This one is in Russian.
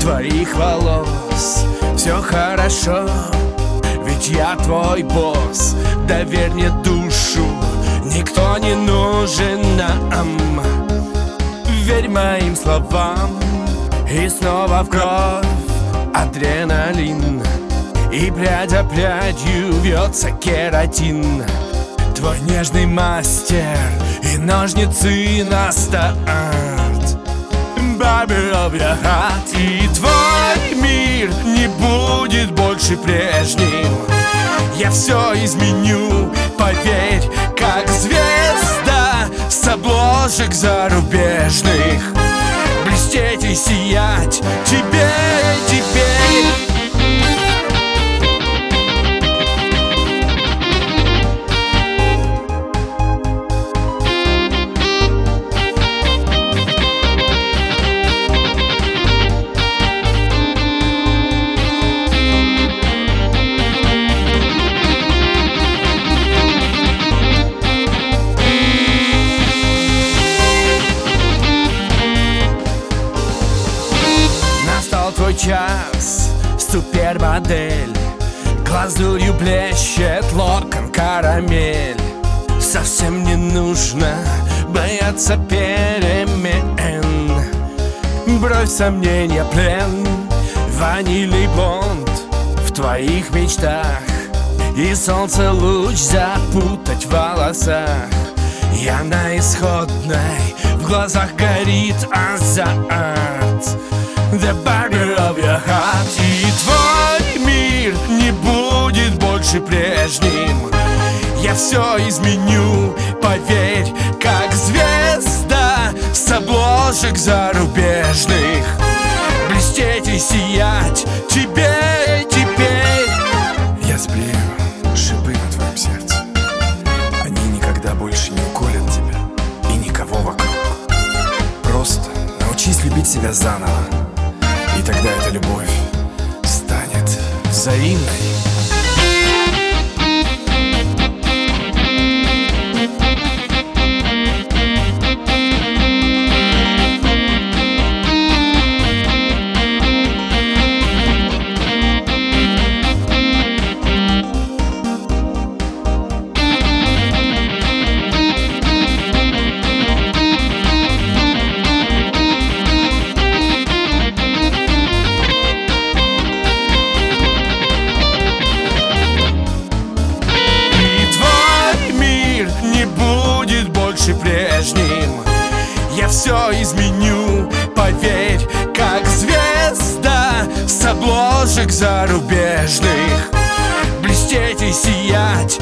твоих волос. Все хорошо, ведь я твой босс. Доверь мне душу, никто не нужен нам. Верь моим словам и снова в кровь адреналин. И прядь прядью вьется кератин. Твой нежный мастер и ножницы на старт Of your heart И твой мир не будет больше прежним. Я все изменю, поверь, как звезда С обложек зарубежных. Блестеть и сиять тебе Настал твой час, супермодель. Глазурью блещет локон карамель. Совсем не нужно бояться перемен. Бровь сомнения, плен Ванильный бонд в твоих мечтах. И солнце луч запутать в волосах. Я на исходной, в глазах горит азарт The burger of your heart И твой мир не будет больше прежним. Я все изменю, поверь, как звезда С обложек зарубежных. Блестеть и сиять тебе теперь. Я сплею шипы на твоем сердце. Они никогда больше не уколят тебя И никого вокруг. Просто научись любить себя заново И тогда эта любовь станет взаимной все изменю, поверь, как звезда С обложек зарубежных. Блестеть и сиять